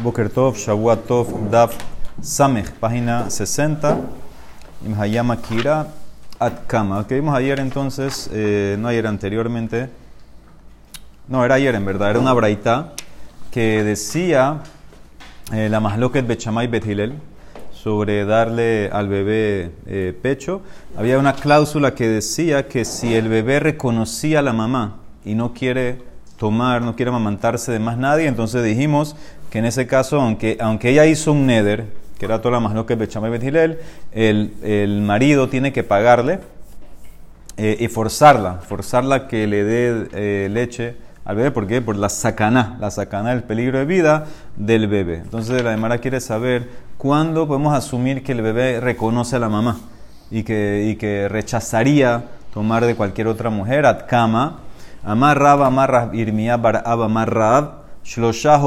Boker Tov, Shavuot Tov, Daf Samech, página 60. Imhayama Kira Atkama. Que vimos ayer entonces, eh, no ayer anteriormente. No, era ayer en verdad, era una braita que decía eh, la Masloket Bechamay Bethilel sobre darle al bebé eh, pecho. Había una cláusula que decía que si el bebé reconocía a la mamá y no quiere tomar, no quiere amamantarse de más nadie, entonces dijimos que en ese caso, aunque, aunque ella hizo un neder, que era toda la más que Bechamay Bethilel, el, el marido tiene que pagarle eh, y forzarla, forzarla que le dé eh, leche al bebé, ¿por qué? Por la sacana, la sacana del peligro de vida del bebé. Entonces la demara quiere saber cuándo podemos asumir que el bebé reconoce a la mamá y que, y que rechazaría tomar de cualquier otra mujer, atkama, amar rab, amar rab, irmia bar ab, rab, shlosha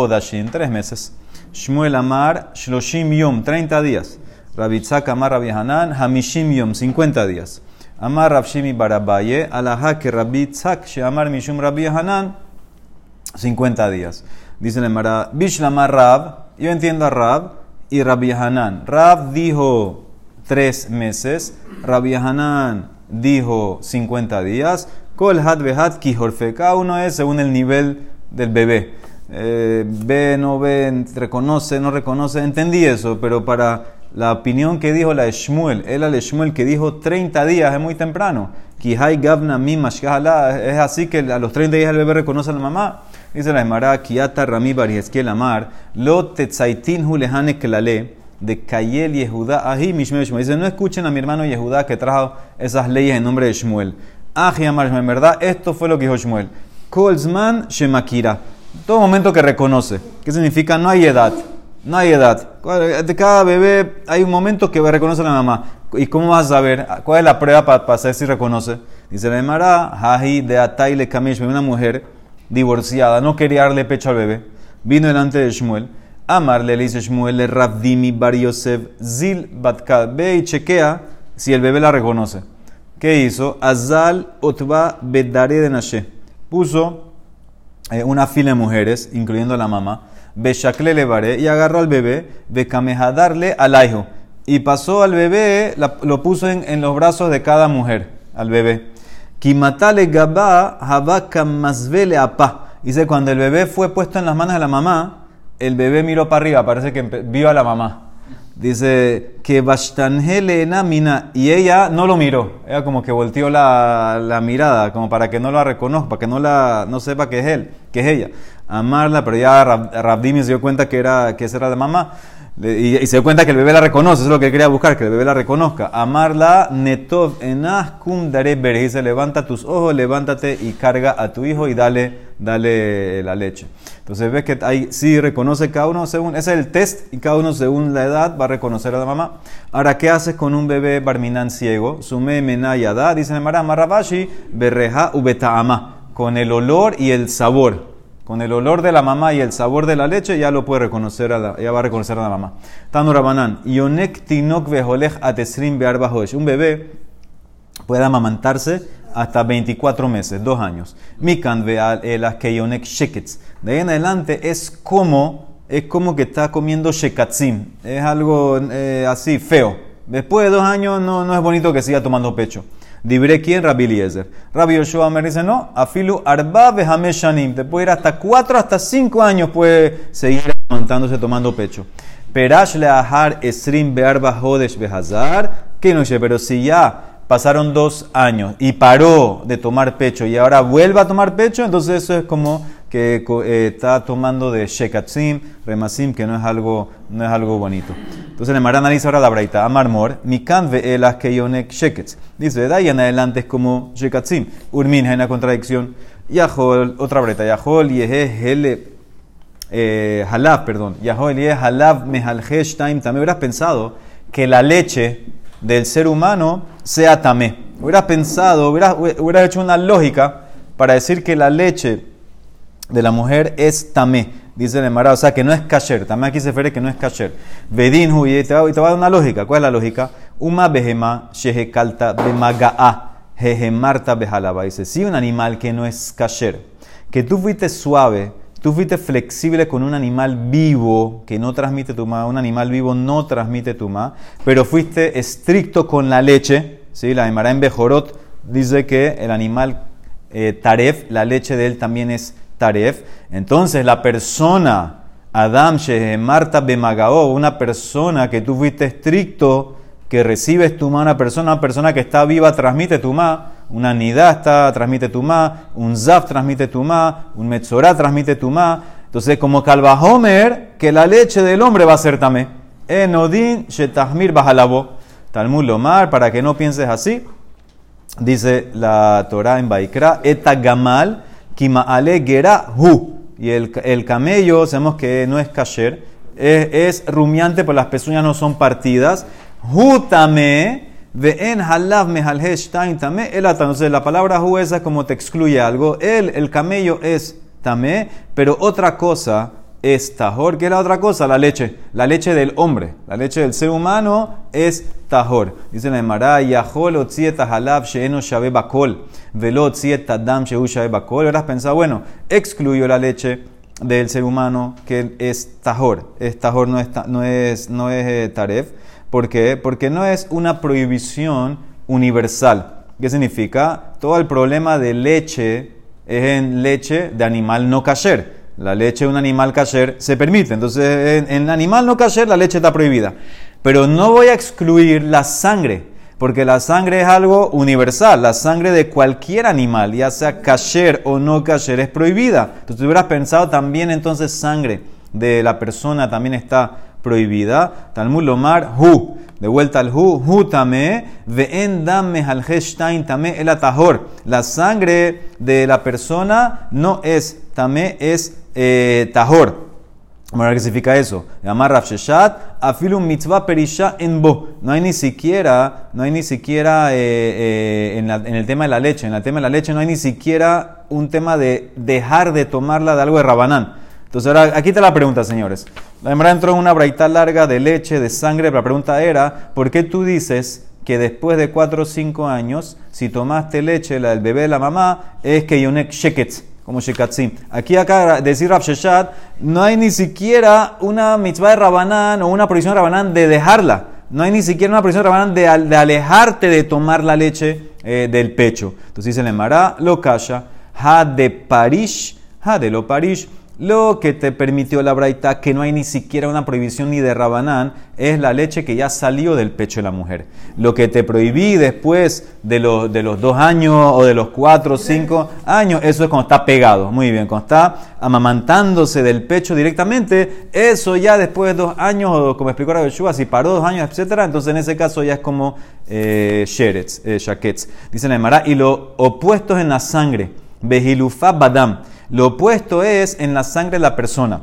tres meses. Shmuel amar, shloshim yom, 30 días. Rabitzak amar Rabbi Hanan, hamishim yom, 50 días. Amar Rav Shimi barabaye, alaha que Rabitzak, she amar mishum Rabbi Hanan, 50 días. Dice el Emara, Bishlamar Rab, yo entiendo a Rab y Rabbi. Rab dijo tres meses, Rabbi Hanan dijo 50 días. Kol had behat kijorfe. Cada uno es según el nivel del bebé. Eh, ve, no ve, reconoce, no reconoce. Entendí eso, pero para la opinión que dijo la Shmuel, él al Shmuel que dijo 30 días es muy temprano. Kihai gavna Es así que a los 30 días el bebé reconoce a la mamá. Dice la Emara, Kiata Rami Barieskiel Amar, Lo Tetzaitin Hulehane Kelale, de Kayel Yehuda, Ahi Mishmel Shmuel. Dice, no escuchen a mi hermano Yehuda que trajo esas leyes en nombre de Shmuel. Shmuel, en verdad, esto fue lo que dijo Shmuel. Kolzman Shemakira. Todo momento que reconoce. ¿Qué significa? No hay edad. No hay edad. De cada bebé hay un momento que reconoce a la mamá. ¿Y cómo vas a saber? ¿Cuál es la prueba para, saber si reconoce? Dice la Emara, Hahi de Ataile Kamish, una mujer divorciada, no quería darle pecho al bebé, vino delante de Shmuel. Amarle le dice Shmuel, le Rabdimi Bar Yosef, Zil Batkad, ve y chequea si el bebé la reconoce. ¿Qué hizo? Azal Otba Bedare de Nashe. Puso eh, una fila de mujeres, incluyendo a la mamá, Beshakle le y agarró al bebé, Bekamehadarle al hijo. Y pasó al bebé, lo puso en, los brazos de cada mujer, al bebé. Kimatale gaba habaka masvele apa. Dice, cuando el bebé fue puesto en las manos de la mamá, el bebé miró para arriba, parece que vio a la mamá. Dice que Bashtanhele mina y ella no lo miró. Ella como que volteó la, la, mirada, como para que no la reconozca, para que no, la, no sepa que es él, que es ella. Amarla, pero ya Rabdimi se dio cuenta que, era, que esa era de mamá. Y, se dio cuenta que el bebé la reconoce, eso es lo que quería buscar, que el bebé la reconozca. Amarla, netov enas kum dare dice, levanta tus ojos, levántate y carga a tu hijo y dale, dale la leche. Entonces ves que ahí sí reconoce cada uno según, ese es el test y cada uno según la edad va a reconocer a la mamá. Ahora, ¿qué haces con un bebé barminan ciego? Sume menayada, dice el Mara, Marabashi, berreja ubetaama, con el olor y el sabor con el olor de la mamá y el sabor de la leche, ya lo puede reconocer, a la, ya va a reconocer a la mamá. Tanu Rabanan, Yonek tinok veholech atesrim Un bebé puede amamantarse hasta 24 meses, dos años. Mikan veal elas que yonek sheketz. De ahí en adelante es como, es como que está comiendo shekatzim. Es algo eh, así feo. Después de dos años no, no es bonito que siga tomando pecho. Dibre quién? Rabbi Eliezer. Rabbi Yoshua me dice, no, afilu arba shanim. Te puede ir hasta cuatro, hasta cinco años, puede seguir aguantándose tomando pecho. Perash leahar esrim bearba hodesh behazar. Que no pero si ya pasaron dos años y paró de tomar pecho y ahora vuelve a tomar pecho, entonces eso es como que eh, está tomando de shekatzim, remasim, que no es algo, no es algo bonito. Entonces, el analiza ahora la braita. Amarmor, mikan ve'elas keyonek sheketz. Dice, de ahí en adelante es como shekatzim. Urmin, hay una contradicción. Yahol, otra braita. Yahol, yehe, hele, eh, halab, perdón. Yahol, yehe, halab, mehalhesh, time. También hubieras pensado que la leche del ser humano sea tamé. Hubieras pensado, hubieras, hubieras hecho una lógica para decir que la leche de la mujer es tamé, dice el Emara, o sea que no es kasher. Tamé aquí se refiere que no es kasher. Vedin y te va a dar una lógica. ¿Cuál es la lógica? Uma behema shehekalta bemaga'a hehemarta behalaba. Dice, si un animal que no es kasher, que tú fuiste suave tú fuiste flexible con un animal vivo que no transmite tumá, un animal vivo no transmite tumá, pero fuiste estricto con la leche, ¿sí? la Emara en Bejorot dice que el animal eh, taref, la leche de él también es entonces la persona, Adam Marta Bemagao, una persona que tú fuiste estricto, que recibes tumá, una persona, una persona que está viva transmite tumá, una nidá está, transmite tumá, un zaf transmite tumá, un metzorá transmite tumá. Entonces, como Homer, que la leche del hombre va a ser tamé. Enodin shetahmir bajalabo. Talmud lomar, para que no pienses así. Dice la Torah en Baikra, eta gamal kimaale hu. Y el, el, camello, sabemos que no es kasher, es, rumiante, pues las pezuñas no son partidas. Hu tamé en halav tame el Entonces la palabra hu esa como te excluye algo. El, el camello es tamé, pero otra cosa es tajor. ¿Qué es la otra cosa? La leche. La leche del hombre. La leche del ser humano es tajor. Dice la Emara, Yahol otzieta halav sheeno shabe bakol. Velo otzieta dam shehu shabe bakol. Habrás pensado, bueno, excluyó la leche del ser humano que es tajor. Es tajor, no es, no es, no es eh, taref. ¿Por qué? Porque no es una prohibición universal. ¿Qué significa? Todo el problema de leche es en leche de animal no kasher. La leche de un animal kasher se permite. Entonces, en, animal no kasher la leche está prohibida. Pero no voy a excluir la sangre, porque la sangre es algo universal. La sangre de cualquier animal, ya sea kasher o no kasher, es prohibida. Entonces, hubieras pensado también entonces sangre de la persona también está prohibida. Talmud Lomar, hu. De vuelta al hu, hu tame, ve'en dame al tame el atajor. La sangre de la persona no es tame, es eh, tahor. ¿Qué significa eso? Llamar Rav Sheshat, afilum mitzvah perisha en bo. No hay ni siquiera, no hay ni siquiera eh, eh, en, en, el tema de la leche. En el tema de la leche no hay ni siquiera un tema de dejar de tomarla de algo de Rabanán. Entonces, ahora aquí te la pregunta, señores. La hembra entró en una braita larga de leche, de sangre. La pregunta era: ¿por qué tú dices que después de 4 o 5 años, si tomaste leche, la del bebé de la mamá, es que yonek sheket, como shekatzim? Aquí, acá, decir Rav Sheshat, no hay ni siquiera una mitzvah de Rabanán o una prohibición de Rabanán de dejarla. No hay ni siquiera una prohibición de Rabanán de, alejarte de tomar la leche eh, del pecho. Entonces dice: Le mará lo kasha, ha de parish, ha de lo parish. Lo que te permitió la braita, que no hay ni siquiera una prohibición ni de rabanán, es la leche que ya salió del pecho de la mujer. Lo que te prohibí después de los, de los dos años o de los cuatro o cinco años, eso es cuando está pegado. Muy bien, cuando está amamantándose del pecho directamente, eso ya después de dos años, o como explicó la Yeshua, si paró dos años, etcétera, entonces en ese caso ya es como eh, sherets, eh, Dice la Emara, y lo opuestos en la sangre, behilufa badam lo opuesto es en la sangre de la persona.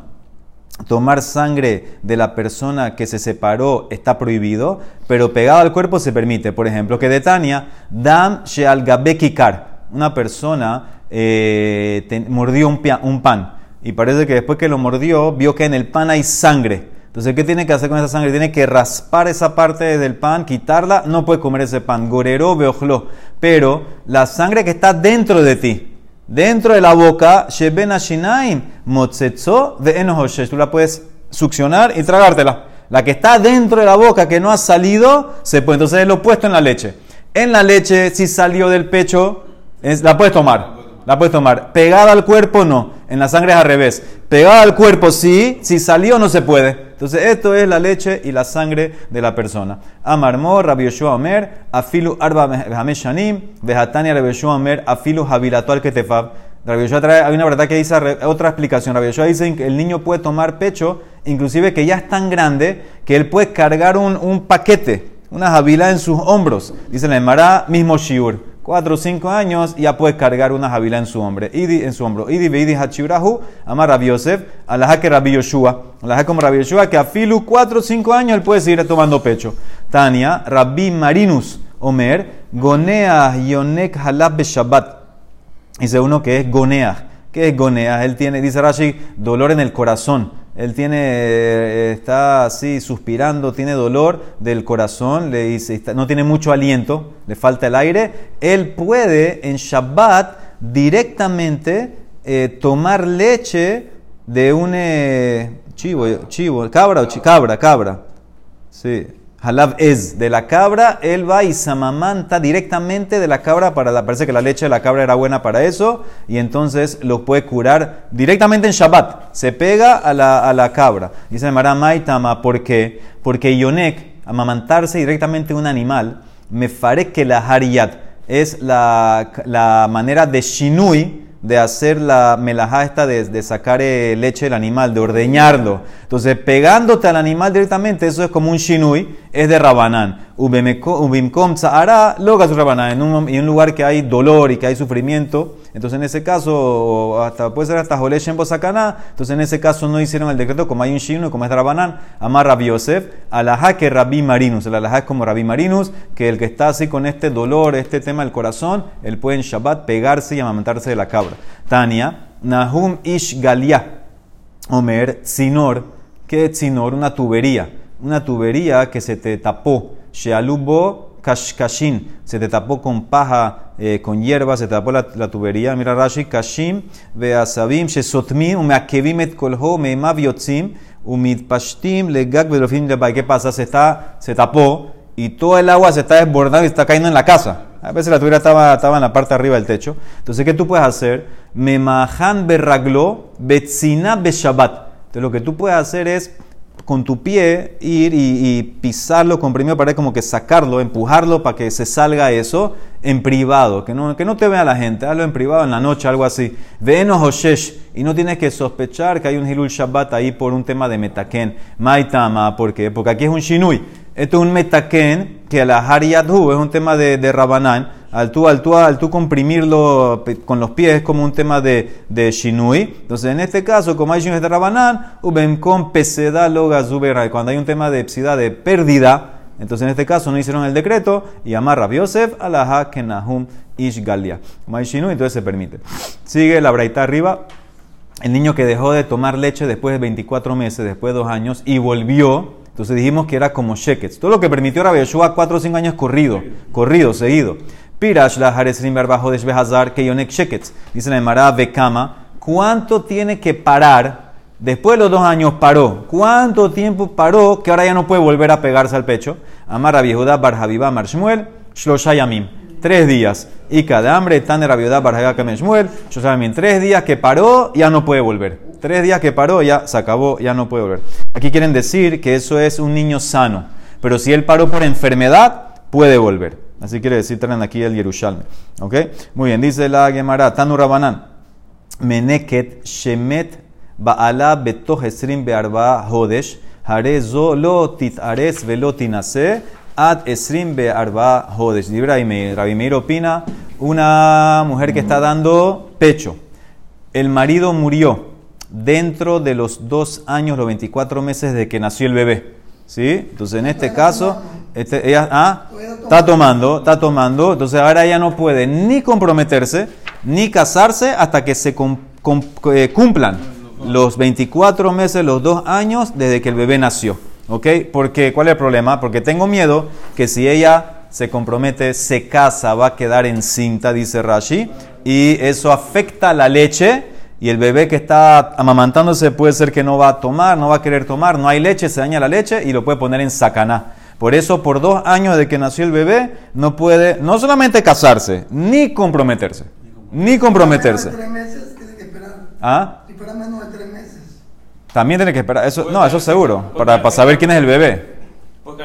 Tomar sangre de la persona que se separó está prohibido, pero pegado al cuerpo se permite. Por ejemplo, que de Tania, Dam Sheal Kikar, una persona eh, mordió un, un pan y parece que después que lo mordió vio que en el pan hay sangre. Entonces, ¿qué tiene que hacer con esa sangre? Tiene que raspar esa parte del pan, quitarla, no puede comer ese pan. Gorero, beojlo. Pero la sangre que está dentro de ti, dentro de la boca, Sheben Shinaim, Motzetzo de Tú la puedes succionar y tragártela. La que está dentro de la boca, que no ha salido, se puede. Entonces es lo opuesto en la leche. En la leche, si salió del pecho, la puedes tomar. La puedes tomar. Pegada al cuerpo, no. En la sangre es al revés. Pegada al cuerpo, sí. Si salió, no se puede. Entonces, esto es la leche y la sangre de la persona. Amarmor, Rabbi Yoshua Omer, afilu arba hameshanim, vejatania Rabbi Yoshua Omer, afilu habilatual ketefab. Rabbi Yoshua trae, hay una verdad que dice otra explicación. Rabbi Yoshua dice que el niño puede tomar pecho, inclusive que ya es tan grande que él puede cargar un, un paquete, una jabila en sus hombros. Dice la Emara, mismo shiur cuatro o cinco años, ya puede cargar una jabila en su, hombre, en su hombro. Idi veidi hachirahu, ama Rabbi Yosef, alaha que Rabbi Yoshua, alaha como Rabbi Yoshua, que a filu cuatro o cinco años él puede seguir tomando pecho. Tania, Rabbi Marinus, Omer, Gonea Yonek Halab Shabbat. Dice uno que es Gonea. ¿Qué es Gonea? Él tiene, dice Rashi, dolor en el corazón él tiene, eh, está así suspirando, tiene dolor del corazón, le dice, no tiene mucho aliento, le falta el aire, él puede en Shabbat directamente eh, tomar leche de un eh, chivo, chivo, cabra o cabra, cabra. Sí. Halab es de la cabra, él va y se amamanta directamente de la cabra para parece que la leche de la cabra era buena para eso y entonces lo puede curar directamente en Shabbat. Se pega a la, a la cabra. Dice Mara Maitama, ¿por qué? Porque Yonek, amamantarse directamente un animal, me faré que la hariyat es la, la manera de shinui de hacer la melajá esta de, de sacar eh, leche del animal, de ordeñarlo. Entonces, pegándote al animal directamente, eso es como un shinui, es de rabanán. Ubimkom tzahara, loga su rabanán. En un lugar que hay dolor y que hay sufrimiento, entonces en ese caso, hasta puede ser hasta jolé shembo entonces en ese caso no hicieron el decreto como hay un shinui, como es rabanán, amar Rabbi Yosef, alajá que Rabbi Marinus. El alajá es como Rabbi Marinus, que el que está así con este dolor, este tema del corazón, él puede en Shabbat pegarse y amamantarse de la cabra. Tania, Nahum Ish Galia, Omer, Tzinor, ¿qué es Tzinor? Una tubería, una tubería que se te tapó, Shealubo Kashkashin, se te tapó con paja, eh, con hierba, se tapó la, la tubería, mira Rashi, Kashim, Beasabim, Shesotmim, Umeakevim et Kolho, Meimav Yotzim, Umitpashtim, Legag Bedrofim Lebay. ¿Qué pasa? Se, está, se tapó y todo el agua se está desbordando y está cayendo en la casa. A veces la tubería estaba, estaba en la parte arriba del techo. Entonces, ¿qué tú puedes hacer? Memahan berraglo betzina beshabat. Entonces, lo que tú puedes hacer es con tu pie ir y, y pisarlo, comprimido para como que sacarlo, empujarlo para que se salga eso en privado, que no, que no te vea la gente, hazlo en privado en la noche, algo así. Venos Hoshesh, y no tienes que sospechar que hay un Hilul Shabbat ahí por un tema de metaken. Maitama, ¿por qué? Porque aquí es un Shinui. Esto es un metaken que la Hariyadhu es un tema de, de Rabanán. Al tú, al, tú, al tú comprimirlo con los pies es como un tema de, de Shinui. Entonces, en este caso, como hay Shinui de Rabanán, Ubenkom Peseda Loga Zuberai. Cuando hay un tema de psida de pérdida, entonces en este caso no hicieron el decreto y amarra Yosef a la Kenahum Ish Galia. Como hay Shinui, entonces se permite. Sigue la braita arriba. El niño que dejó de tomar leche después de 24 meses, después de dos años, y volvió, entonces dijimos que era como shekets. Todo lo que permitió Rabbi Yeshua 4 o 5 años corrido, corrido, seguido. Pirash la bajo de Shbehazar que yonek shekets. Dice la Emara Bekama, ¿cuánto tiene que parar? Después de los dos años paró. ¿Cuánto tiempo paró que ahora ya no puede volver a pegarse al pecho? Amar Rabbi Yehuda Bar Habibá Mar Shmuel, Shlosha Yamim. Tres días. Y cada hambre, tan de Kamen Shmuel, Shlosha Yamim. Tres días que paró, ya no puede volver. Tres días que paró, ya se acabó, ya no puede volver. Aquí quieren decir que eso es un niño sano. Pero si él paró por enfermedad, puede volver. Así quiere decir, traen aquí el Yerushalme. ¿Ok? Muy bien, dice la Gemara, Tanu Rabanán. Meneket Shemet Baala Betoch Esrim Bearba Hodesh, Hare Zo Lo Titares Velo Tinase, Ad Esrim Bearba Hodesh. Libra Rabbi Meir opina, una mujer que está dando pecho. El marido murió dentro de los dos años, los 24 meses de que nació el bebé. ¿Sí? Entonces, en este caso, este, ella ah, está tomando, está tomando. Entonces, ahora ella no puede ni comprometerse, ni casarse hasta que se com- com- eh, cumplan los 24 meses, los dos años desde que el bebé nació. ¿Ok? Porque, ¿cuál es el problema? Porque tengo miedo que si ella se compromete, se casa, va a quedar encinta, dice Rashi, y eso afecta la leche. Y el bebé que está amamantándose puede ser que no va a tomar, no va a querer tomar, no hay leche, se daña la leche y lo puede poner en sacaná. Por eso, por dos años de que nació el bebé, no puede no solamente casarse, ni comprometerse. Ni comprometerse. Tres meses tiene que esperar. ¿Ah? Si fuera menos de tres meses. También tiene que esperar. Eso, no, eso seguro. Para, para saber quién es el bebé. Porque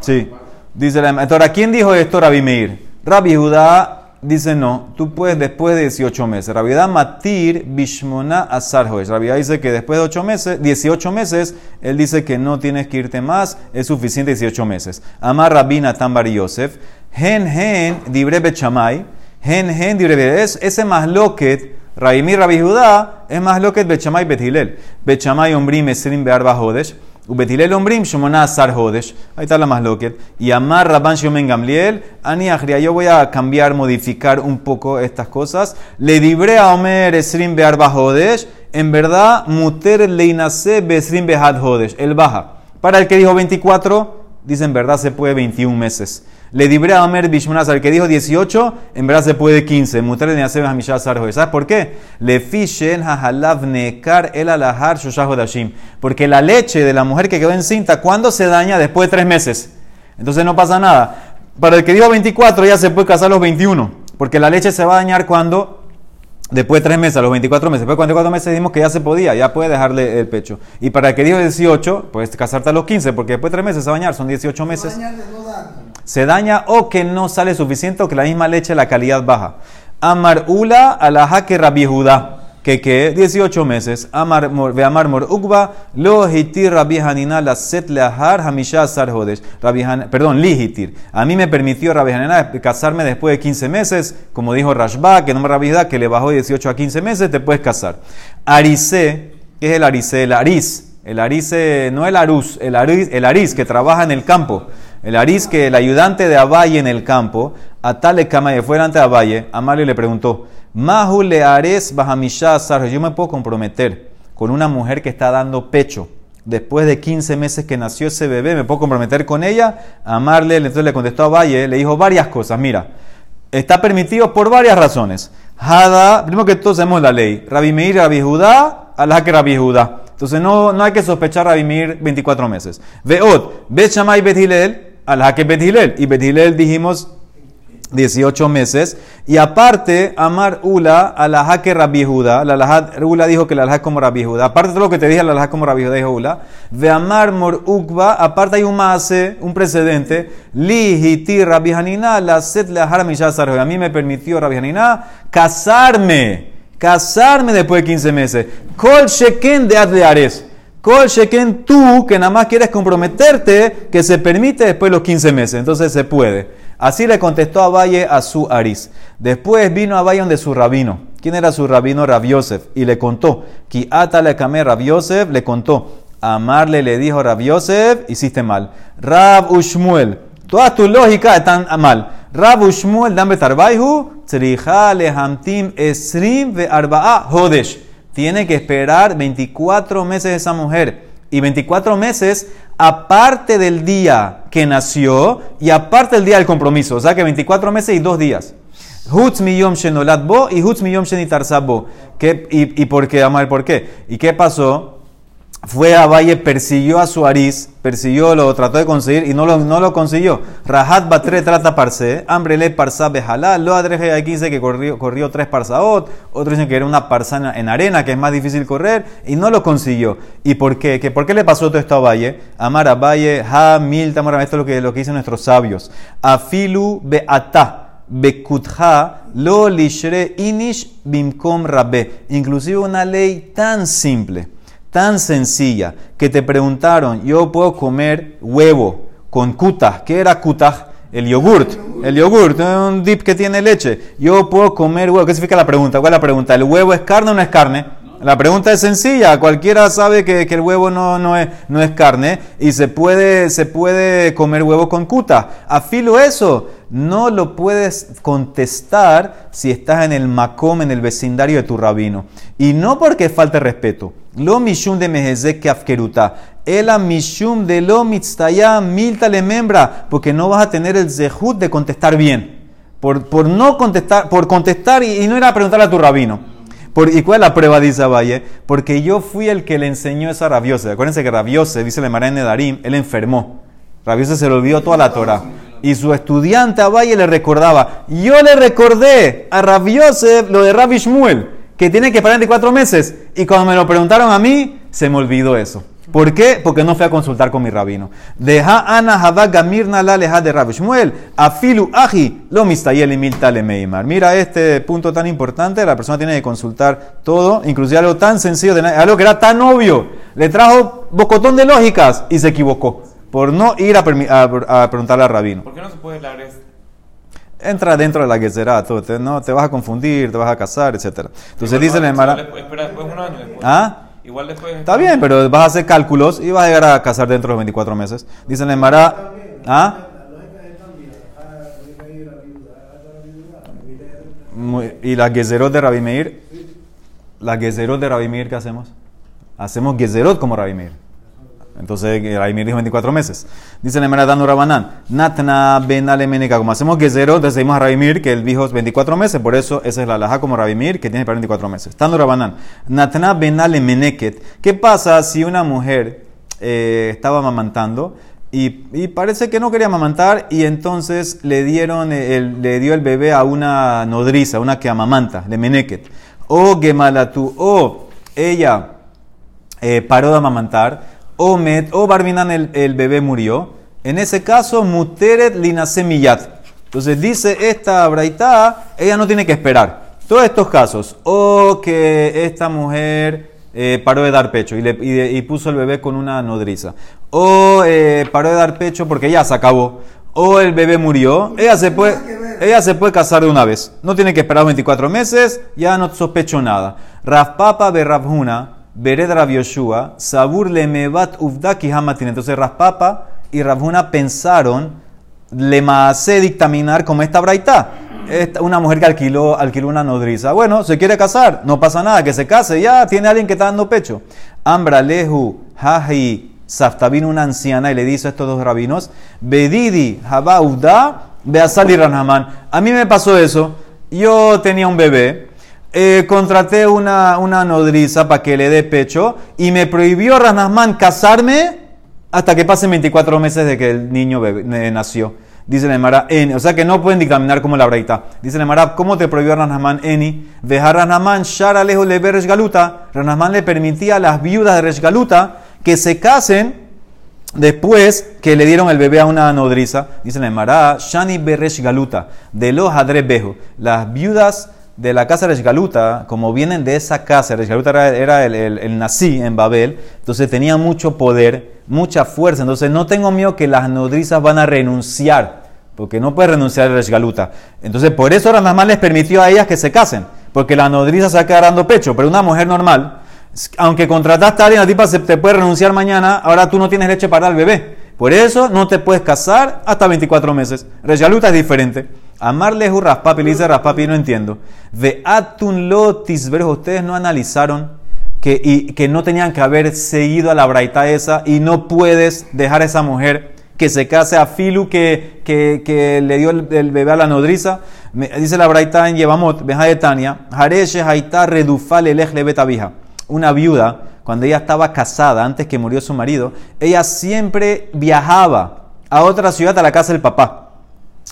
Sí. Dice la Entonces, ¿quién dijo esto, Rabbi Meir? Rabbi Judá dice no, tú puedes después de 18 meses. Judá matir bishmona. Rabbi Judá dice que después de 8 meses, 18 meses, él dice que no tienes que irte más, es suficiente 18 meses. Amar Rabbi Natan Bar Yosef, hen hen dibre bechamay, hen hen dibre es ese masloquet, Rabbi Meir, Rabbi Judá, es masloquet bechamay betilel. Bechamay ombrim esrim bearba hodesh. Ubetilel ombrim asar hodesh. Ahí está la más loquet. Y amar Rabban Shomen Gamliel. Ani Agria. Yo voy a cambiar, modificar un poco estas cosas. Le dibré a Omer esrim bearba hodesh. En verdad, muter leinase besrim behad hodesh. El baja. Para el que dijo 24, dice en verdad se puede 21 meses. Le dibré a Omer Bishmonazar, el que dijo 18, en verdad se puede 15. Mutar Hamishah Sarjo. ¿Sabes por qué? Le fishen hahalav nekar el alahar dashim. Porque la leche de la mujer que quedó encinta, ¿cuándo se daña? Después de tres meses. Entonces no pasa nada. Para el que dijo 24, ya se puede casar los 21. Porque la leche se va a dañar cuando Después de tres meses, a los 24 meses. Después de 44 meses dijimos que ya se podía, ya puede dejarle el pecho. Y para el que dijo 18, puedes casarte a los 15, porque después de tres meses a bañar, son 18 meses. De. Se daña o que no sale suficiente o que la misma leche la calidad baja. Amar ula alaha que Rabbi. Que que 18 meses. Amar ve amar mor ukba lo hitir Rabbi Hanina la set leahar hamisha sar hodesh. Perdón, li hitir. A mí me permitió Rabbi Hanina casarme después de 15 meses, como dijo Rashba, que no me Rabbi que le bajó de 18 a 15 meses, te puedes casar. Arise, ¿qué es el arise? El aris. El arise, no el aruz, el aris, el aris que trabaja en el campo. El aris que el ayudante de Abaye en el campo, Atale Kamaye, fue delante de Abaye, Amalio le preguntó, Mahu le ares bahamisha sar, yo me puedo comprometer con una mujer que está dando pecho. Después de 15 meses que nació ese bebé, me puedo comprometer con ella, amarle. Entonces le contestó a Valle, le dijo varias cosas. Mira, está permitido por varias razones. Hada, primero que todos sabemos la ley. Rabbi Meir, Rabbi Judá, Allah que Rabbi Judá. Entonces no, no hay que sospechar Rabbi Meir 24 meses. Veot, Bet Shammai Bet Hillel, Allah que Bet Hillel. Y Bet Hillel dijimos 18 meses. Y aparte, Amar Ula, Alajá que Rabbi Judá. La Ula dijo que la alajá como Rabbi Judá. Aparte de lo que te dije, la alajá como Rabbi Judá, dijo Ula. Ve Amar Mor Ukba. Aparte hay un maase, un precedente. Rabbi Hanina, la set sarhoy. A mí me permitió Rabbi Hanina casarme. Casarme después de 15 meses. Kol Sheken de Ares. Kol Sheken tú, que nada más quieres comprometerte, que se permite después de los 15 meses. Entonces se puede. Así le contestó a Valle a su Aris. Después vino a Valle donde su rabino. ¿Quién era su rabino? Rab Yosef. Y le contó. Ki atale kame Rab Yosef le contó. Amarle le dijo Rab Yosef, hiciste mal. Rab Ushmuel. Todas tus lógicas están mal. Rab Ushmuel dame tarbaihu. Tzriha lehamtim esrim ve arba'a hodesh. Tiene que esperar 24 meses esa mujer. Y 24 meses aparte del día que nació y aparte del día del compromiso. O sea que 24 meses y dos días. Hutz shenolat bo y hutz miyom. ¿Qué-. Vamos. ¿Y qué pasó? Fue a Valle, persiguió a su Aris, persiguió, lo trató de conseguir y no lo, no lo consiguió. Rahat Batre trata parse, hambre le parsa bejalá, lo adreje aquí dice que corrió, corrió tres parsaot, otros dicen que era una parsana en arena, que es más difícil correr, y no lo consiguió. ¿Y por qué? ¿Que ¿Por qué le pasó todo esto a Valle? Amar a Valle, ha mil tamara, esto es lo que, lo que dicen nuestros sabios. Afilu beata. Bekutha lo lishre inish bimkom rabbe. Inclusive una ley tan simple, tan sencilla, que te preguntaron, yo puedo comer huevo con kutaj. ¿Qué era kutaj? El yogurt. El yogurt, un dip que tiene leche. Yo puedo comer huevo. ¿Qué significa la pregunta? ¿Cuál es la pregunta? ¿El huevo es carne o no es carne? La pregunta es sencilla, cualquiera sabe que, que el huevo no, no, es, no es carne y se puede, se puede comer huevo con cuta. Afilo eso, no lo puedes contestar si estás en el macom, en el vecindario de tu rabino. Y no porque falte respeto. Lo mishum de mejezek que afkeruta. Ela mishum de lo mitztaya milta le membra. Porque no vas a tener el zehut de contestar bien. Por, por no contestar, por contestar y, no ir a preguntarle a tu rabino. ¿Y cuál es la prueba, dice Valle? Porque yo fui el que le enseñó esa rabiose. Acuérdense que rabiose, dice el Marán Nedarim, él enfermó. Rabiose se le olvidó toda la Torah. Y su estudiante a Valle le recordaba. Yo le recordé a Rabiose lo de Rabbi Shmuel, que tiene que esperar 24 meses. Y cuando me lo preguntaron a mí, se me olvidó eso. ¿Por qué? Porque no fui a consultar con mi rabino. Deja ana havaga mirna la leja de Rabbi Shmuel. Afilu aji lo mistayel y milta le meimar. Mira este punto tan importante. La persona tiene que consultar todo, inclusive algo tan sencillo, de algo que era tan obvio. Le trajo bocotón de lógicas y se equivocó. Por no ir a, preguntarle al rabino. ¿Por qué no se puede hablar esto? Entra dentro de la será, tú, te, no, te vas a confundir, te vas a casar, etc. Entonces dice la Emara, Espera después un año después. ¿ah? Igual después. Está bien, pero vas a hacer cálculos y vas a llegar a casar dentro de los 24 meses. Dice la Emara, ¿ah? Muy- ¿Y las gezerot de Rabbi Meir? ¿Las gezerot de Rabbi Meir qué hacemos? Hacemos gezerot como Rabbi Meir. Entonces, Raimir dijo 24 meses. Dice la Emara dando Rabanán, Natna ben alemeneca. Como hacemos Gezero, entonces seguimos a Raimir, que él dijo 24 meses. Por eso, esa es la alhaja como Raimir, que tiene para 24 meses. Dando Rabanán, Natna ben alemeneket. ¿Qué pasa si una mujer eh, estaba amamantando y, parece que no quería amamantar y entonces le, dieron el, le dio el bebé a una nodriza, una que amamanta, de meneket? O gemalatu, o ella eh, paró de amamantar, o, met, o barminan el, el bebé murió. En ese caso, muteret linasemillat. Entonces dice esta braita, ella no tiene que esperar. Todos estos casos, o que esta mujer eh, paró de dar pecho y, le, y, de- y puso el bebé con una nodriza, o eh, paró de dar pecho porque ya se acabó, o el bebé murió, ella se puede, ella se puede casar de una vez. No tiene que esperar 24 meses, ya no sospecho nada. Raspapa berrabhuna, bered Rav Yoshua, sabur lemevat uvdaki hamatin. Entonces Raspapa y Rabhuna pensaron, le maase dictaminar como esta braita. Una mujer que alquiló, alquiló una nodriza. Bueno, se quiere casar, no pasa nada, que se case, ya tiene alguien que está dando pecho. Ambra lehu, haji, Safta vino una anciana y le dice a estos dos rabinos, Bedidi, Haba Uvda, Beasali Ranhaman. A mí me pasó eso. Yo tenía un bebé, eh, contraté una, una nodriza para que le dé pecho y me prohibió Ranhaman casarme hasta que pasen 24 meses de que el niño bebé- nació. Dice la Emara, Eni. O sea que no pueden dictaminar como la braita. Dice la Emara, ¿cómo te prohibió Ranhaman Eni? Dejar Ranhaman Shara lejos le ve Galuta. Ranhaman le permitía a las viudas de Resh Galuta que se casen después que le dieron el bebé a una nodriza. Dice la Emara, Shani Beresh Galuta, de los Hadre Bejo. Las viudas de la casa de Galuta, como vienen de esa casa, Galuta era, el, el, el nací en Babel, entonces tenía mucho poder, mucha fuerza. Entonces no tengo miedo que las nodrizas van a renunciar, porque no puede renunciar a. Entonces por eso Ramamán les permitió a ellas que se casen, porque la nodriza se va dando pecho, pero una mujer normal, aunque contrataste a alguien, la tipa se te puede renunciar mañana, ahora tú no tienes leche para al bebé. Por eso no te puedes casar hasta 24 meses. Reshaluta es diferente. Amarle un raspapi, le dice raspapi, no entiendo. De atun lo tisberjo, ustedes no analizaron que, y, que no tenían que haber seguido a la braita esa y no puedes dejar a esa mujer que se case a Filu que, que, que le dio el, bebé a la nodriza. Dice la braita en Yevamot, Beja de Tania, Hareshe Haita Redufal Elech Lebet Abija una viuda, cuando ella estaba casada, antes que murió su marido, ella siempre viajaba a otra ciudad, a la casa del papá.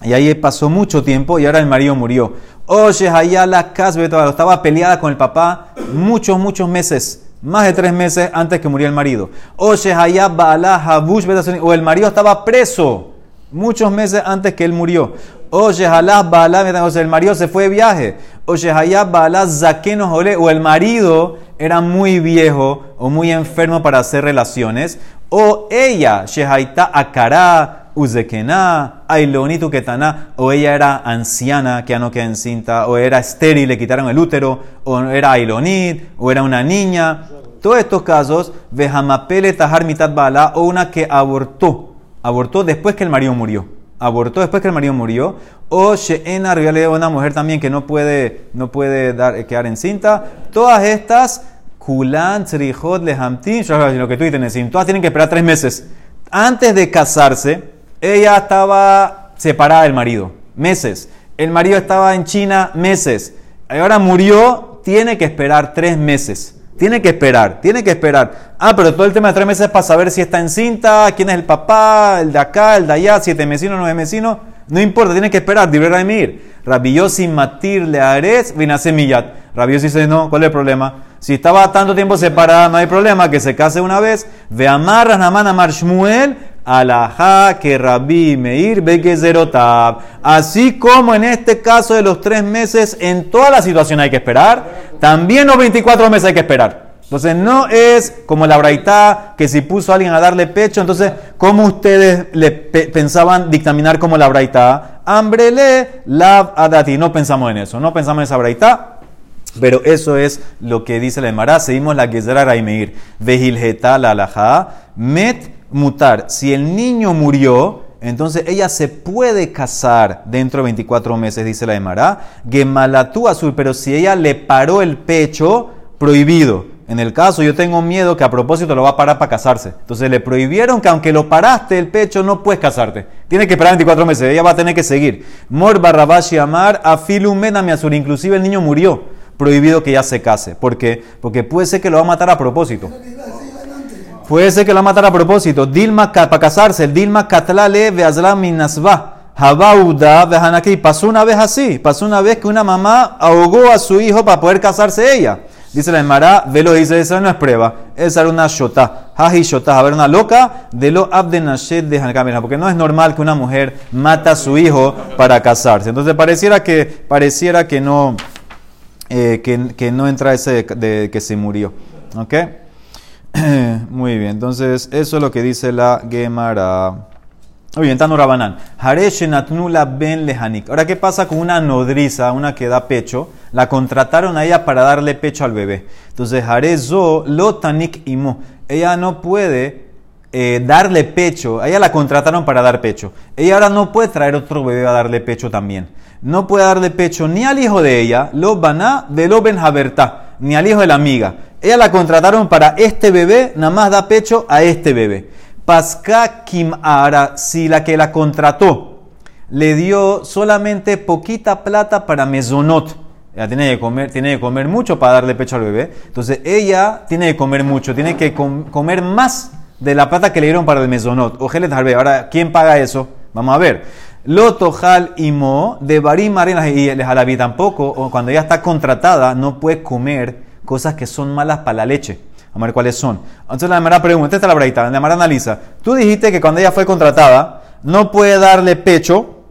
Y ahí pasó mucho tiempo y ahora el marido murió. Oye, la casa, estaba peleada con el papá muchos, muchos meses. Más de tres meses antes que murió el marido. Oye, Betasoni, o el marido estaba preso muchos meses antes que él murió. Oye, Jalá sea, el marido se fue de viaje. Oye, Hayá Bala Zakenos Ole, o el marido era muy viejo o muy enfermo para hacer relaciones. O ella, Shehaita Akara, Ketana, o ella era anciana que ya no queda encinta, o era estéril, le quitaron el útero, o era Ailonit, o era una niña. Todos estos casos, Vehamapele Tahar Mitat Bala, o una que abortó, abortó después que el marido murió. Abortó después que el marido murió. O Sheena una mujer también que no puede, no puede dar, quedar encinta. Todas estas, Kulan, lo que tú dices, todas tienen que esperar tres meses. Antes de casarse, ella estaba separada del marido, meses. El marido estaba en China, meses. Ahora murió, tiene que esperar tres meses. Tiene que esperar, tiene que esperar. Ah, pero todo el tema de tres meses es para saber si está encinta, quién es el papá, el de acá, el de allá, siete mesinos, nueve mesinos. No importa, tiene que esperar. Dibre Raimir. Rabiosi matir le ares vinase millat. Rabiosi dice, no, ¿cuál es el problema? Si estaba tanto tiempo separada, no hay problema, que se case una vez. Ve amarras naman amar Shmuel, alajá que rabí meir ve que zerotab. Así como en este caso de los tres meses, en toda la situación hay que esperar, también los 24 meses hay que esperar. Entonces no es como la braitá que si puso a alguien a darle pecho, entonces ¿cómo ustedes pensaban dictaminar como la braitá? Hambrele lav adati. No pensamos en eso, no pensamos en esa braitá. Pero eso es lo que dice la Emara. Seguimos la Gezerá Raimeir. Vejilgeta la alajá. Met mutar. Si el niño murió, entonces ella se puede casar dentro de 24 meses, dice la Emara. Gemalatú azul. Pero si ella le paró el pecho, prohibido. En el caso, yo tengo miedo que a propósito lo va a parar para casarse. Entonces le prohibieron que aunque lo paraste el pecho, no puedes casarte. Tienes que esperar 24 meses. Ella va a tener que seguir. Mor barrabashi amar afilumena miasur. Inclusive el niño murió. Prohibido que ya se case. ¿Por qué? Porque puede ser que lo va a matar a propósito. Puede ser que lo va a propósito. Dilma para casarse. Dilma katlale veazla minasva. Habauda vehanaki. Pasó una vez así. Pasó una vez que una mamá ahogó a su hijo para poder casarse ella. Dice la Emara, velo dice, esa no es prueba, esa era una shota, haji shota, a ver, una loca de lo abdenashet de Hankamina, porque no es normal que una mujer mata a su hijo para casarse. Entonces pareciera que, pareciera que no, eh, que, que no entra ese de que se murió. ¿Ok? Muy bien, entonces eso es lo que dice la Gemara. Muy bien, Tano Rabanán. Hareshenatnula ben lehanik. Ahora, ¿qué pasa con una nodriza, una que da pecho? La contrataron a ella para darle pecho al bebé. Entonces, Harezo lo tanik imo. Ella no puede eh, darle pecho. A ella la contrataron para dar pecho. Ella ahora no puede traer otro bebé a darle pecho también. No puede darle pecho ni al hijo de ella, lo baná de lo ben ni al hijo de la amiga. Ella la contrataron para este bebé, nada más da pecho a este bebé. Pasca Kim Ara, si la que la contrató le dio solamente poquita plata para mesonot, ella tiene que comer, tiene que comer mucho para darle pecho al bebé, entonces ella tiene que comer mucho, tiene que com comer más de la plata que le dieron para el mesonot. Harbe, ahora, ¿quién paga eso? Vamos a ver. Lotojal y Mo, de Barim Marina y el Jalabi tampoco, o cuando ella está contratada, no puede comer cosas que son malas para la leche. Vamos a ver cuáles son. Entonces la Mara pregunta, esta es la braita, la Mara analiza. Tú dijiste que cuando ella fue contratada, no puede darle pecho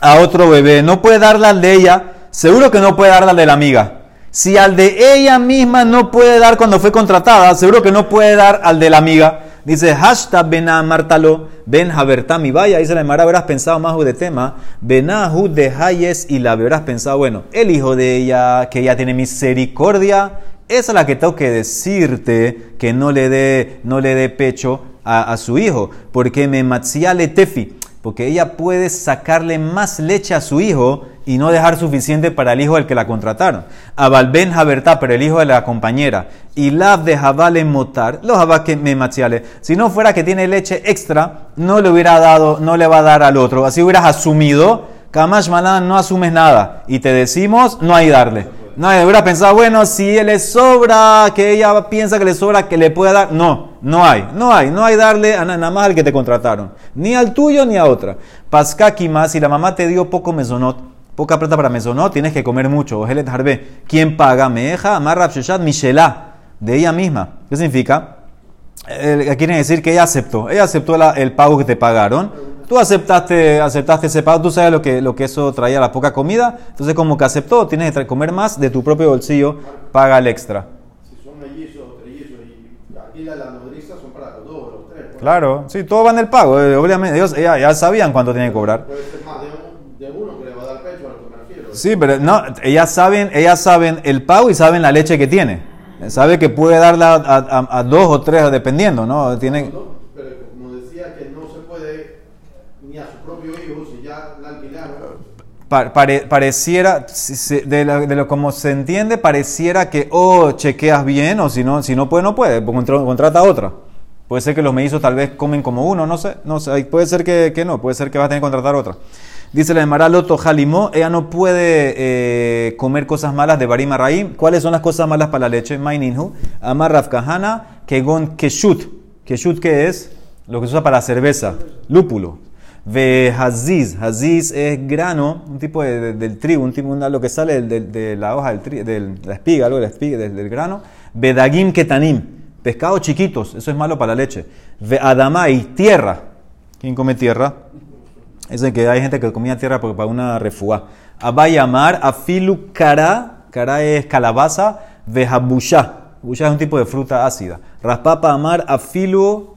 a otro bebé, no puede darle al de ella, seguro que no puede darle al de la amiga. Si al de ella misma no puede dar cuando fue contratada, seguro que no puede dar al de la amiga. Dice, hashtag bena martalo, ben habertami vaya. Dice la Mara, habrás pensado más de tema. Benahu de hayes y la habrás pensado, bueno, el hijo de ella, que ella tiene misericordia, esa es la que tengo que decirte que no le dé, no le dé pecho a, su hijo. Porque me le tefi. Porque ella puede sacarle más leche a su hijo y no dejar suficiente para el hijo del que la contrataron. A Balben Habertá, pero el hijo de la compañera. Y la de Jabal en Motar, los que me machiale. Si no fuera que tiene leche extra, no le hubiera dado, no le va a dar al otro. Así hubieras asumido, Kamash Malan no asumes nada. Y te decimos, no hay darle. No, hubiera pensado, bueno, si le sobra, que ella piensa que le sobra, que le pueda dar. No, no hay, no hay, no hay darle a nada más al que te contrataron. Ni al tuyo ni a otra. Pascaki si la mamá te dio poco mesonot, poca plata para mesonot, tienes que comer mucho. Ojelet Harbe, ¿quién paga? Meja, amarra, Mishelá, de ella misma. ¿Qué significa? Quiere decir que ella aceptó. Ella aceptó la- el pago que te pagaron. Tú aceptaste, aceptaste ese pago, tú sabes lo que, lo que eso traía, la poca comida. Entonces, como que aceptó, tienes que comer más de tu propio bolsillo, paga el extra. Si son mellizos y aquí la, las nodrizas son para los dos o los tres. pues. Claro, sí, todo va en el pago. eh, obviamente, ellos ya, ya sabían cuánto tienen que cobrar. Puede ser más de, un- de uno que le va a dar pecho a lo que me refiero. Sí, pero no, ellas saben, ellas saben el pago y saben la leche que tiene. Sabe que puede darla a, a- a dos o tres, dependiendo, ¿no? Tienen, ¿no? Pero como decía que no se puede ni a su propio hijo si ya la alquilaron. Pa- pare- pareciera, de lo, de lo como se entiende, pareciera que o chequeas bien o si no, si no puede, no puede, contra- contrata otra. Puede ser que los mellizos tal vez comen como uno, no sé, no sé, puede ser que, que no, puede ser que vas a tener que contratar otra. Dice la de Maraloto Jalimó, ella no puede eh, comer cosas malas de Barima Raim. ¿Cuáles son las cosas malas para la leche? Maininhu, Amar Rafkahana, Kegon Keshut. Keshut, ¿qué es? Lo que se usa para la cerveza, lúpulo. Ve Haziz, Haziz es grano, un tipo de, de- del trigo, un tipo una- lo que sale del- de la hoja del tri- del- de la espiga, algo de la espiga, del, del grano. Bedagim ketanim, pescados chiquitos, eso es malo para la leche. Ve Adamai, tierra. ¿Quién come tierra? Es de que hay gente que comía tierra porque para una refugá. Abayamar, afilu kara, kara es calabaza, vejabushá. Bushá es un tipo de fruta ácida. Raspapa amar, afilu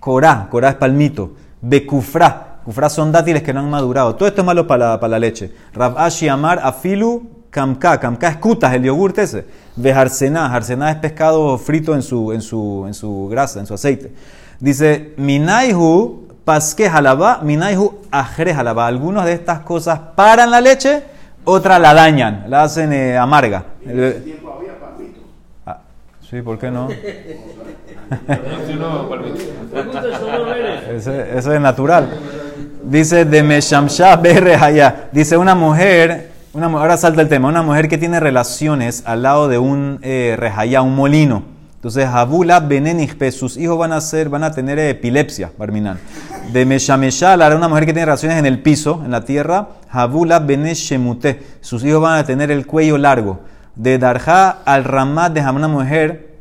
corá, corá es palmito. Bekufra, kufra son dátiles que no han madurado. Todo esto es malo para la, para la leche. Rabashi amar, afilu kamka, kamka es kutas, el yogurt ese. Vejarsená, jarsená es pescado frito en su, en su, en su grasa, en su aceite. Dice, minaihu pasque jalabá, minaihu ajre jalabá. Algunas de estas cosas paran la leche, otras la dañan, la hacen eh, amarga. En ese tiempo había palmitos. Ah, Sí, ¿por qué no? Eso es natural. Dice de Meshamsha Berrehaya. Dice una mujer, una, ahora salta el tema, una mujer que tiene relaciones al lado de un eh, rehaya, un molino. Entonces, Habula Benenijpe, sus hijos van a ser, van a tener epilepsia, Barminan. De Meshamesha, la una mujer que tiene relaciones en el piso, en la tierra, Habula Beneshemute, sus hijos van a tener el cuello largo. De Darja al Ramad, de una mujer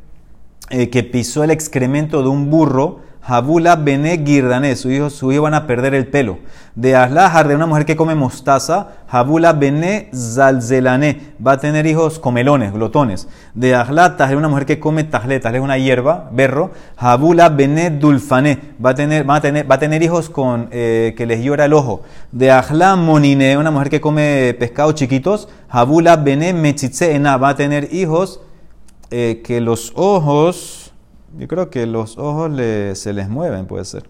eh, que pisó el excremento de un burro, Habula Bene Girdané, sus hijos, sus hijos van a perder el pelo. De Aslahar, de una mujer que come mostaza, Habula Bene Zalzelané, va a tener hijos comelones, glotones. De Aslatas, de una mujer que come tajletas, es una hierba, berro, Habula Bene Dulfané, va a tener, va a tener, va a tener hijos con, eh, que les llora el ojo. De Ajla Monine, una mujer que come pescados chiquitos, Habula Bene Metzitze Ena, va a tener hijos eh, que los ojos, yo creo que los ojos le- se les mueven, puede ser.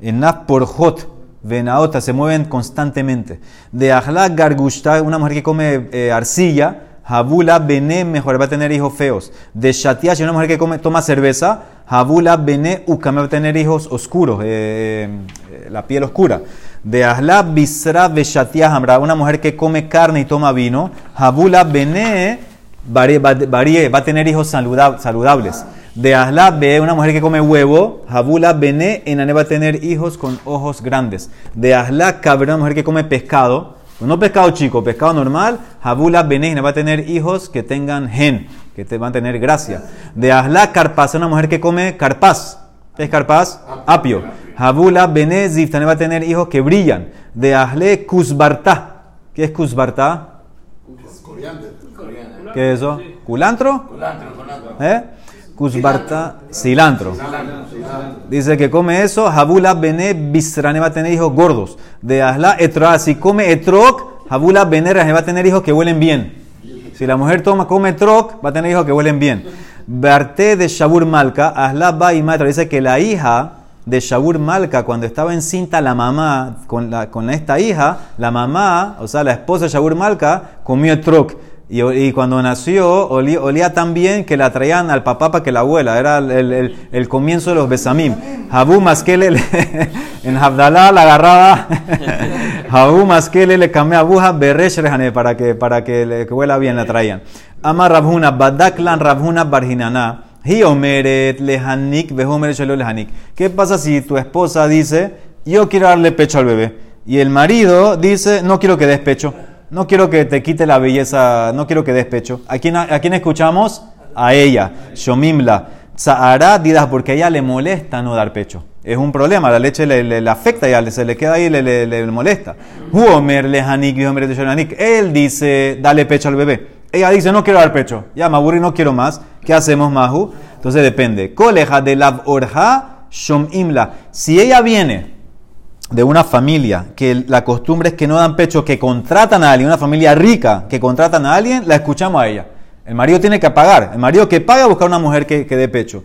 Enaf por hot, venaota, se mueven constantemente. De Ajla Gargushta, una mujer que come eh, arcilla, Habula Bene, mejor va a tener hijos feos. De Shatiash, una mujer que come, toma cerveza, Habula Bene Ukame va a tener hijos oscuros, eh, eh, la piel oscura. De Ahla Bisra Beshatiah Hamra, una mujer que come carne y toma vino, Habula Bene varie- va, a tener hijos saluda- saludables. De Asla Be, una mujer que come huevo, Habula Bene, Enane va a tener hijos con ojos grandes. De Asla Cabra, una mujer que come pescado, no pescado chico, pescado normal, Habula Bene, va a tener hijos que tengan gen, que te van a tener gracia. De Asla Carpaz, una mujer que come carpaz. ¿Qué es carpaz? Apio. Habula Bene Ziftane va a tener hijos que brillan. De Ahle Kuzbarta. ¿Qué es Kuzbarta? ¿Qué es eso? ¿Culantro? ¿Eh? Kuzbarta, cilantro. Dice que come eso, Habula Bene Bisrane va a tener hijos gordos. De Asla Etroa, si come Etrok, Habula Bene va a tener hijos que huelen bien. Si la mujer toma, come Etrok, va a tener hijos que huelen bien. Barte de Shabur Malka, Asla Ba y Matra, dice que la hija de Shabur Malka, cuando estaba encinta la mamá con, la, con esta hija, la mamá, o sea, la esposa de Shabur Malka, comió Etrok. Y, cuando nació, olía, tan bien que la traían al papá para que la abuela. Era el, comienzo de los besamim. Habu Maskele, le- en Abdalá la agarraba. Habu Maskele le camé a Buja Beresh Rehane para que, para que, le, huela bien la traían. Ama Rabhuna, Badaklan Rabhuna Barhinana. Hi omeret lehanik, vehomer shelo lehanik. ¿Qué pasa si tu esposa dice, yo quiero darle pecho al bebé? Y el marido dice, no quiero que des pecho. No quiero que te quite la belleza, no quiero que des pecho. ¿A quién, a quién escuchamos? A ella. Shomimla. Tzahara didas porque a ella le molesta no dar pecho. Es un problema, la leche le, le- le afecta ya, se le queda ahí y le, le- le molesta. Él dice, dale pecho al bebé. Ella dice, no quiero dar pecho. Ya me aburrí, no quiero más. ¿Qué hacemos, Mahu? Entonces depende. Coleja de la orja shom imla. Si ella viene de una familia que la costumbre es que no dan pecho, que contratan a alguien, una familia rica que contratan a alguien, la escuchamos a ella. El marido tiene que pagar. El marido que paga buscar una mujer que, que dé pecho.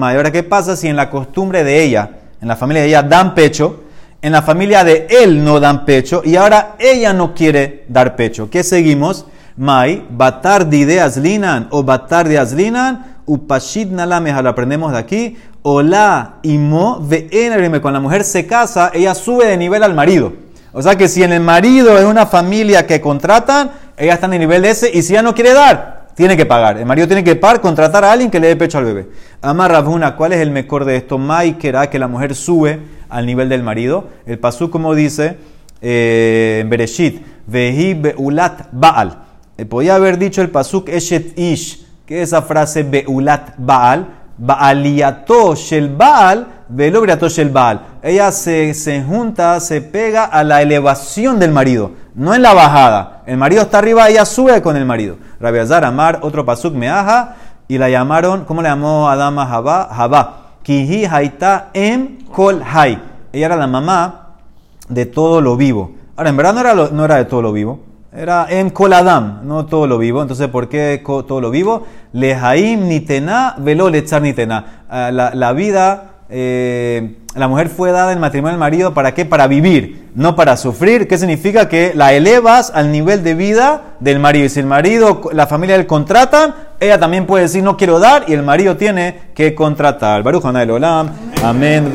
Ahora, ¿qué pasa si en la costumbre de ella, en la familia de ella, dan pecho? En la familia de él no dan pecho y ahora ella no quiere dar pecho. ¿Qué seguimos? Mai, batar de ideas linan o batar de aslinan, upashid nalameja, lo aprendemos de aquí. Ola imo ve Cuando la mujer se casa, ella sube de nivel al marido. O sea que si en el marido es una familia que contratan, ella está en el nivel ese y si ella no quiere dar, tiene que pagar. El marido tiene que pagar, contratar a alguien que le dé pecho al bebé. Ama Rabuna, ¿cuál es el mejor de esto? Mai querá que la mujer sube al nivel del marido. El pasú como dice eh, en Bereshit, Vehi Beulat Baal. Eh, podía haber dicho el pasuk Eshet Ish, que es esa frase Beulat Baal, Baaliato Shel Baal, Velobriato Shel Baal. Ella se, se junta, se pega a la elevación del marido, no en la bajada. El marido está arriba, ella sube con el marido. Rabiazar Amar, otro pasuk Meaja, y la llamaron, ¿cómo le llamó Adama Jabá? Jabá. Kihi Haita Em Kol Hai. Ella era la mamá de todo lo vivo. Ahora, en verdad no era, no era de todo lo vivo. Era Em Kol Adam, no todo lo vivo. Entonces, ¿por qué todo lo vivo? Lehaim Nitena, Velo Lechar Nitena. Ah, La, la vida eh, la mujer fue dada en matrimonio al marido para qué? Para vivir, no para sufrir. ¿Qué significa? Que la elevas al nivel de vida del marido. Y si el marido, la familia él contratan, ella también puede decir no quiero dar y el marido tiene que contratar. Baruch Olam. Amén.